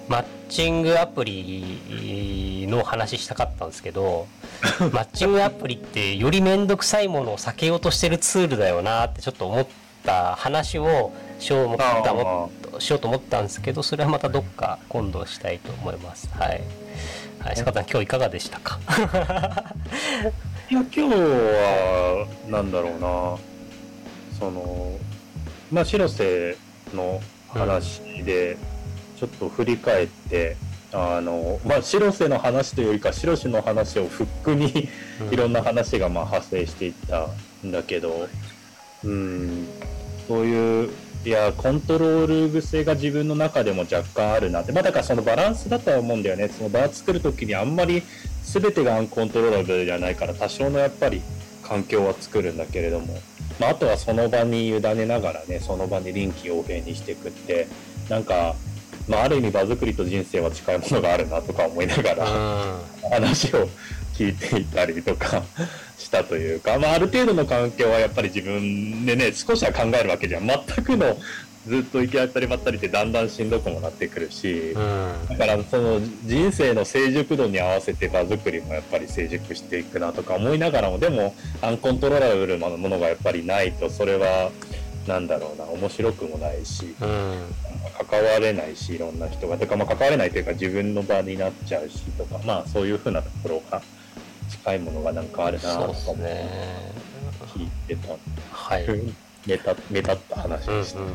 マッチングアプリの話したかったんですけど マッチングアプリってより面倒くさいものを避けようとしてるツールだよなってちょっと思った話をしよう思ったもしようと思ったんですけどそれはまたどっか今度したいと思います。はい。はい坂田さん今日いかがでしたか？いや今日はなんだろうな。そのまあ白瀬の話で、うんちょっと振り返ってあのまあ白瀬の話というよりか白瀬の話をフックにいろんな話がまあ派生していったんだけどうんそういういやコントロール癖が自分の中でも若干あるなって。まあだからそのバランスだとは思うんだよね。その場作る時にあんまり全てがアンコントローラブルじゃないから多少のやっぱり環境は作るんだけれども、まあ、あとはその場に委ねながらねその場に臨機応変にしていくって。なんかまあ、ある意味場作りと人生は近いものがあるなとか思いながら話を聞いていたりとかしたというか、まあ、ある程度の環境はやっぱり自分でね少しは考えるわけじゃん全くのずっと行き当たりばったりってだんだんしんどくもなってくるし、だからその人生の成熟度に合わせて場作りもやっぱり成熟していくなとか思いながらもでもアンコントローラブルなものがやっぱりないとそれはなんだろうな面白くもないし、うん、関われないしいろんな人が。とか、まあ、関われないというか自分の場になっちゃうしとかまあそういうふうなところが近いものがなんかあるなとか思って聞いてた、はい、ネタネタった話でした。うんうん。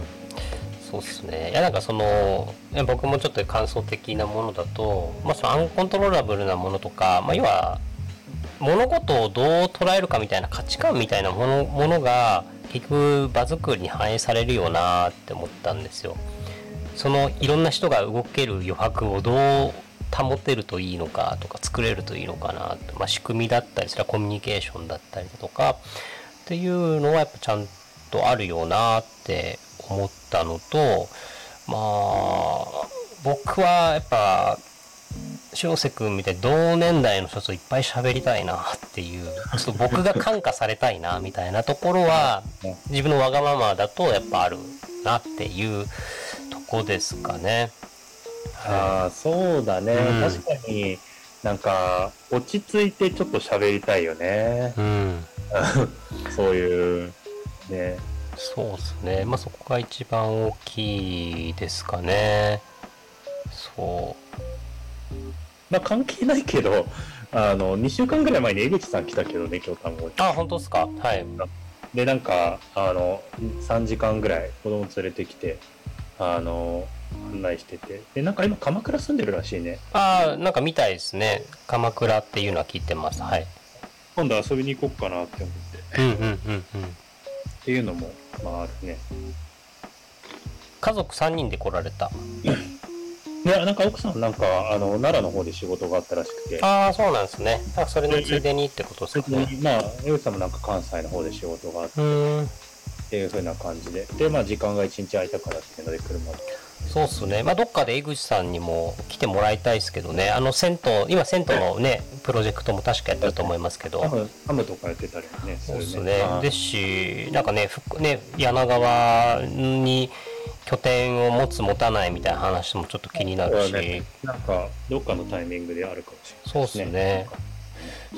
そうっすね。いやなんかその僕もちょっと感想的なものだと、まあ、そのアンコントローラブルなものとか、まあ、要は物事をどう捉えるかみたいな価値観みたいなものものが結局場作りに反映されるよなって思ったんですよ。そのいろんな人が動ける余白をどう保てるといいのかとか作れるといいのかなって、まあ、仕組みだったりそれはコミュニケーションだったりだとかっていうのはやっぱちゃんとあるよなって思ったのとまあ僕はやっぱ翔瀬君みたいに同年代の人といっぱい喋りたいなっていうちょっと僕が感化されたいなみたいなところは自分のわがままだとやっぱあるなっていうこですかね。ああそうだね、うん、確かになんか落ち着いてちょっと喋りたいよね。うん、そういうね。そうですね。まあそこが一番大きいですかね。そう。まあ関係ないけど、あの2週間ぐらい前に江口さん来たけどね、京丹後あ、本当ですか？はい。で、なんか、あの、3時間ぐらい子供連れてきて、あの案内してて。でなんか今鎌倉住んでるらしいね。ああなんか見たいですね。鎌倉っていうのは聞いてます。はい。今度遊びに行こうかなって思って。うんうんうんうん。っていうのもまああるね。家族3人で来られた？いやなんか奥さん。なんかあの奈良の方で仕事があったらしくて。ああそうなんですね。それのついでにってことですかね。まあ江口さんもなんか関西の方で仕事があってっていう風な感じで。でまあ時間が1日空いたからっていうので車でそうっすね、まあ、どっかで江口さんにも来てもらいたいですけどね、あの銭湯、今、銭湯のね、プロジェクトも確かやってると思いますけど、ハムとかやってたりね、そうですね、ですし、なんかね、ね柳川に拠点を持つ、持たないみたいな話もちょっと気になるし、ね、なんか、どっかのタイミングであるかもしれない、ね、そうですね。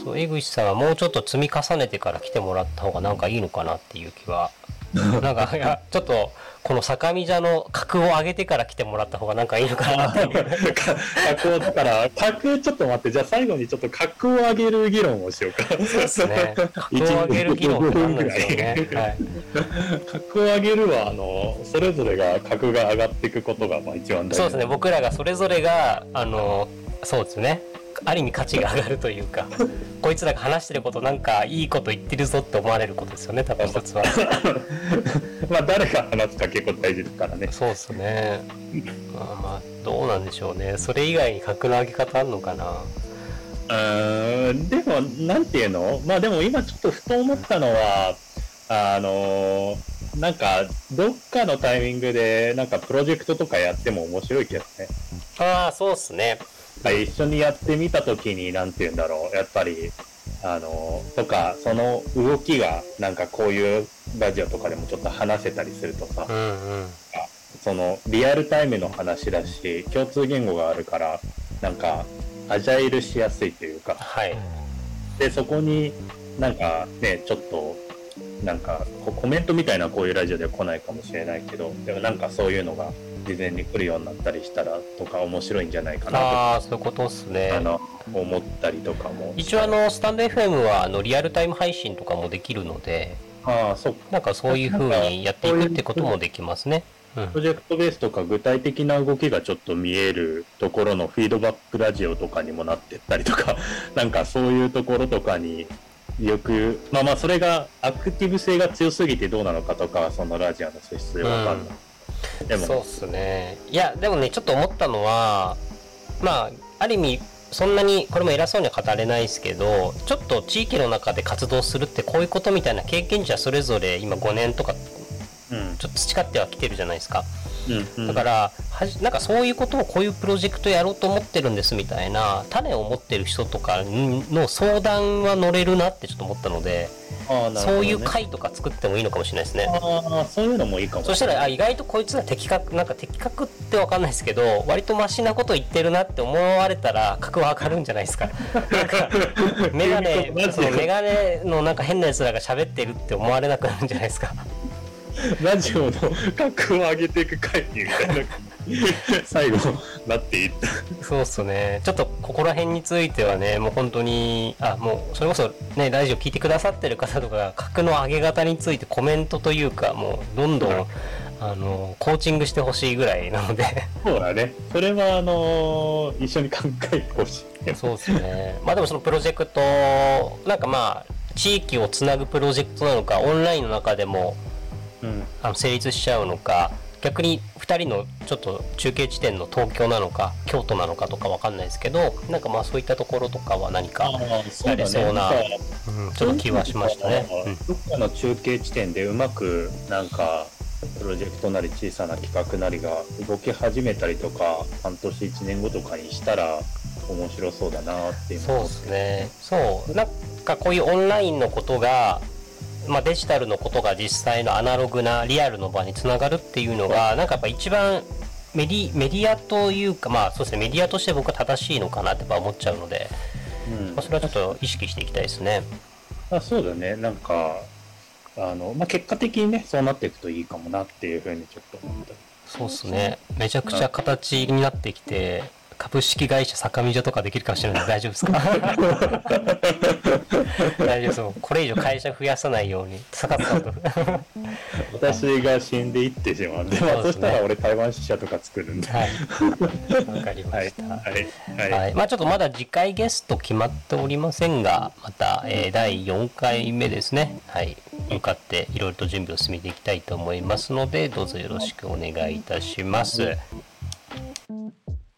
そう江口さんはもうちょっと積み重ねてから来てもらった方がなんかいいのかなっていう気はなんかいやちょっとこの坂見座の格を上げてから来てもらった方がなんかいいのかなっていう。格をだから格ちょっと待ってじゃあ最後にちょっと格を上げる議論をしようか。そうですね格を上げる議論ってなんですよね、はい、格を上げるはあのそれぞれが格が上がっていくことがまあ一番大事そうですね。僕らがそれぞれがあのそうですねある意味価値が上がるというか こいつらが話してることなんかいいこと言ってるぞって思われることですよね多分一つは。まあ誰が話すか結構大事ですからね。そうですね。まあまあどうなんでしょうね。それ以外に格の上げ方あるのかな？うんでもなんていうの？まあでも今ちょっとふと思ったのはあのなんかどっかのタイミングでなんかプロジェクトとかやっても面白いけどね。ああそうっすね一緒にやってみた時に何て言うんだろう。やっぱりあのとかその動きがなんかこういうラジオとかでもちょっと話せたりするとさ、うんうん、そのリアルタイムの話だし共通言語があるからなんかアジャイルしやすいというか、はい、でそこになんかねちょっとなんかコメントみたいなこういうラジオでは来ないかもしれないけどでもなんかそういうのが事前に来るようになったりしたらとか面白いんじゃないかなああそういうことっすね。あの思ったりとかも。一応あのスタンド FM はあのリアルタイム配信とかもできるのでああそうなんかそういうふうにやっていくってこともできますね。プロジェクトベースとか具体的な動きがちょっと見えるところのフィードバックラジオとかにもなってったりとか なんかそういうところとかによくまあまあそれがアクティブ性が強すぎてどうなのかとかそのラジオの性質で分かんない、うんでも。そうっすね。いやでもねちょっと思ったのはまあある意味そんなにこれも偉そうには語れないですけどちょっと地域の中で活動するってこういうことみたいな経験者それぞれ今5年とか、うん、ちょっと培ってはきてるじゃないですか。うんうん、だからはじなんかそういうことをこういうプロジェクトやろうと思ってるんですみたいな種を持ってる人とかの相談は乗れるなってちょっと思ったので。ね、そういう会とか作ってもいいのかもしれないですね。ああ、そういうのもいいかもそしたらあ意外とこいつら的確なんか的確ってわかんないですけど割とマシなこと言ってるなって思われたら格は上がるんじゃないですか。なんかメガネそのメガネのなんか変なやつらが喋ってるって思われなくなるんじゃないですか。ラジオの格を上げていく会みたいな。最後なっていった。そうっすね。ちょっとここら辺についてはねもう本当にあもうそれこそねラジオ聞いてくださってる方とかが格の上げ方についてコメントというかもうどんどん、あのコーチングしてほしいぐらいなので。そうだね。それはあのー、一緒に考えてほしいそうですね。まあでもそのプロジェクトなんかまあ地域をつなぐプロジェクトなのかオンラインの中でも、うん、あの成立しちゃうのか逆に2人のちょっと中継地点の東京なのか京都なのかとか分かんないですけどなんかまあそういったところとかは何かやれそうな、ね。うん、ちょっと気はしましたね。どっかの中継地点でうまくなんかプロジェクトなり小さな企画なりが動き始めたりとか半年1年後とかにしたら面白そうだなっていうそうですね。そう。なんかこういうオンラインのことがまあ、デジタルのことが実際のアナログなリアルの場につながるっていうのがなんかやっぱ一番メディメディアというかまあそうですねメディアとして僕は正しいのかなって思っちゃうので、うん。まあ、それはちょっと意識していきたいですね。あそうだね。なんかあの、まあ、結果的にねそうなっていくといいかもなっていうふうにちょっと思ったそうですね。めちゃくちゃ形になってきて株式会社坂見所とかできるかもしれない。大丈夫ですか？大丈夫そうこれ以上会社増やさないように。坂田さんと。私が死んでいってしまうんで、まあ、そしたら俺台湾支社とか作るんで。はい。わかりました、はい。はい。はい、まあちょっとまだ次回ゲスト決まっておりませんがまた、えー、第4回目ですね。はい。向かっていろいろと準備を進めていきたいと思いますのでどうぞよろしくお願いいたします。